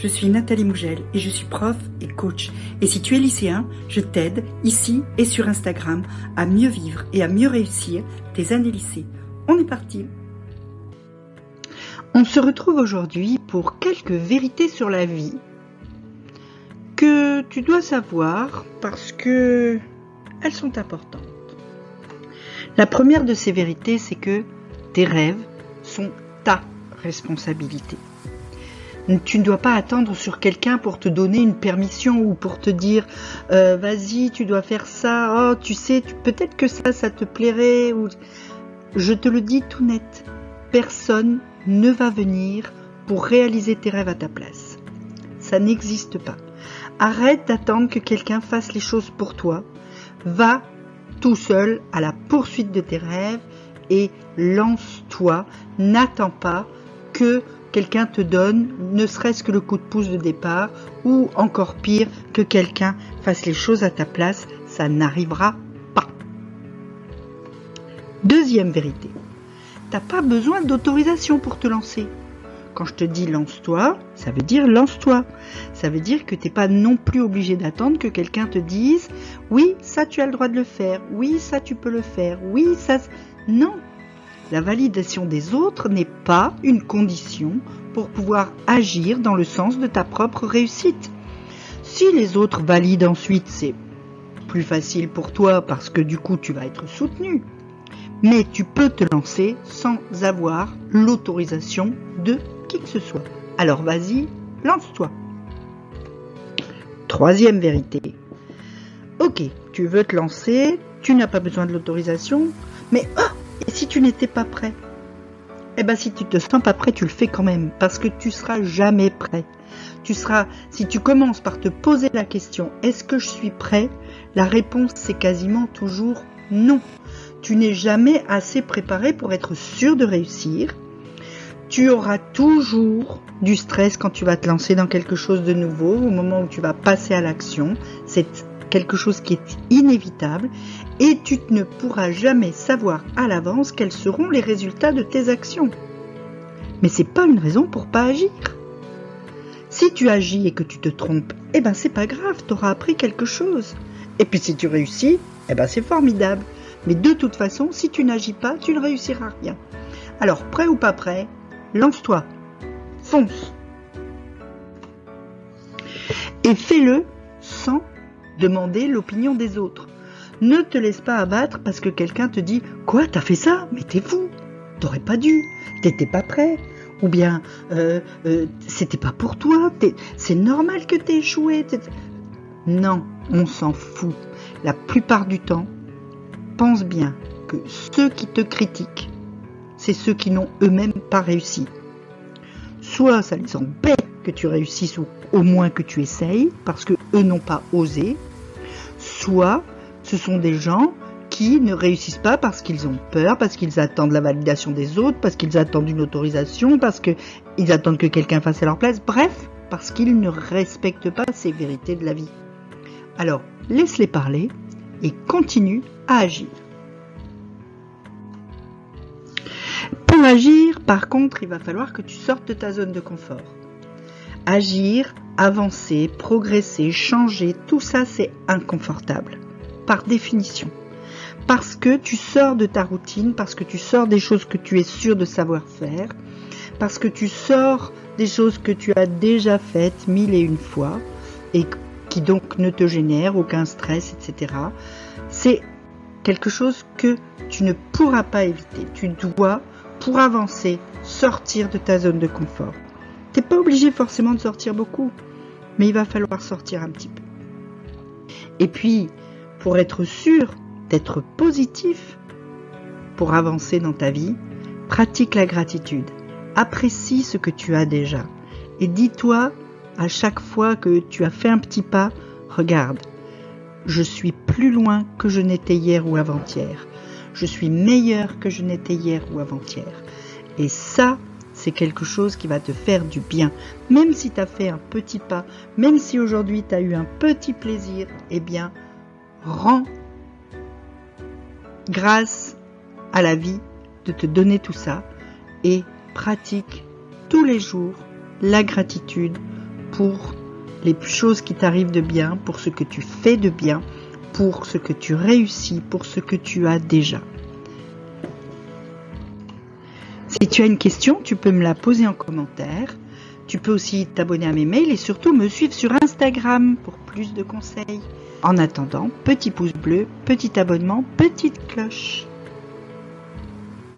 je suis Nathalie Mougel et je suis prof et coach. Et si tu es lycéen, je t'aide ici et sur Instagram à mieux vivre et à mieux réussir tes années lycée. On est parti On se retrouve aujourd'hui pour quelques vérités sur la vie que tu dois savoir parce que elles sont importantes. La première de ces vérités, c'est que tes rêves sont ta responsabilité. Tu ne dois pas attendre sur quelqu'un pour te donner une permission ou pour te dire euh, vas-y, tu dois faire ça. Oh, tu sais, peut-être que ça, ça te plairait. Je te le dis tout net. Personne ne va venir pour réaliser tes rêves à ta place. Ça n'existe pas. Arrête d'attendre que quelqu'un fasse les choses pour toi. Va tout seul à la poursuite de tes rêves et lance-toi. N'attends pas que quelqu'un te donne ne serait-ce que le coup de pouce de départ ou encore pire que quelqu'un fasse les choses à ta place, ça n'arrivera pas. Deuxième vérité, t'as pas besoin d'autorisation pour te lancer. Quand je te dis lance-toi, ça veut dire lance-toi. Ça veut dire que t'es pas non plus obligé d'attendre que quelqu'un te dise oui, ça tu as le droit de le faire, oui, ça tu peux le faire, oui, ça. Non, la validation des autres n'est pas une condition pour pouvoir agir dans le sens de ta propre réussite. Si les autres valident ensuite, c'est plus facile pour toi parce que du coup tu vas être soutenu. Mais tu peux te lancer sans avoir l'autorisation de qui que ce soit. Alors vas-y, lance-toi. Troisième vérité. Ok, tu veux te lancer, tu n'as pas besoin de l'autorisation, mais oh, et si tu n'étais pas prêt? Eh bien, si tu te sens pas prêt, tu le fais quand même, parce que tu seras jamais prêt. Tu seras, si tu commences par te poser la question, est-ce que je suis prêt? La réponse, c'est quasiment toujours non. Tu n'es jamais assez préparé pour être sûr de réussir. Tu auras toujours du stress quand tu vas te lancer dans quelque chose de nouveau, au moment où tu vas passer à l'action. Quelque chose qui est inévitable et tu ne pourras jamais savoir à l'avance quels seront les résultats de tes actions. Mais c'est pas une raison pour pas agir. Si tu agis et que tu te trompes, eh ben c'est pas grave, tu auras appris quelque chose. Et puis si tu réussis, eh ben c'est formidable. Mais de toute façon, si tu n'agis pas, tu ne réussiras rien. Alors, prêt ou pas prêt, lance-toi. Fonce. Et fais-le sans demander l'opinion des autres. Ne te laisse pas abattre parce que quelqu'un te dit Quoi, t'as fait ça? Mais t'es fou T'aurais pas dû T'étais pas prêt Ou bien euh, euh, C'était pas pour toi C'est normal que t'aies échoué Non, on s'en fout. La plupart du temps, pense bien que ceux qui te critiquent, c'est ceux qui n'ont eux-mêmes pas réussi. Soit ça les embête que tu réussisses ou au moins que tu essayes, parce que eux n'ont pas osé, soit ce sont des gens qui ne réussissent pas parce qu'ils ont peur, parce qu'ils attendent la validation des autres, parce qu'ils attendent une autorisation, parce qu'ils attendent que quelqu'un fasse à leur place, bref, parce qu'ils ne respectent pas ces vérités de la vie. Alors, laisse-les parler et continue à agir. Pour agir, par contre, il va falloir que tu sortes de ta zone de confort. Agir, avancer, progresser, changer, tout ça c'est inconfortable, par définition. Parce que tu sors de ta routine, parce que tu sors des choses que tu es sûr de savoir faire, parce que tu sors des choses que tu as déjà faites mille et une fois, et qui donc ne te génèrent aucun stress, etc. C'est quelque chose que tu ne pourras pas éviter. Tu dois, pour avancer, sortir de ta zone de confort. Pas obligé forcément de sortir beaucoup mais il va falloir sortir un petit peu. Et puis, pour être sûr d'être positif, pour avancer dans ta vie, pratique la gratitude. Apprécie ce que tu as déjà. Et dis-toi à chaque fois que tu as fait un petit pas, regarde, je suis plus loin que je n'étais hier ou avant-hier. Je suis meilleur que je n'étais hier ou avant-hier. Et ça, quelque chose qui va te faire du bien. Même si tu as fait un petit pas, même si aujourd'hui tu as eu un petit plaisir, eh bien, rends grâce à la vie de te donner tout ça et pratique tous les jours la gratitude pour les choses qui t'arrivent de bien, pour ce que tu fais de bien, pour ce que tu réussis, pour ce que tu as déjà. Si tu as une question, tu peux me la poser en commentaire. Tu peux aussi t'abonner à mes mails et surtout me suivre sur Instagram pour plus de conseils. En attendant, petit pouce bleu, petit abonnement, petite cloche.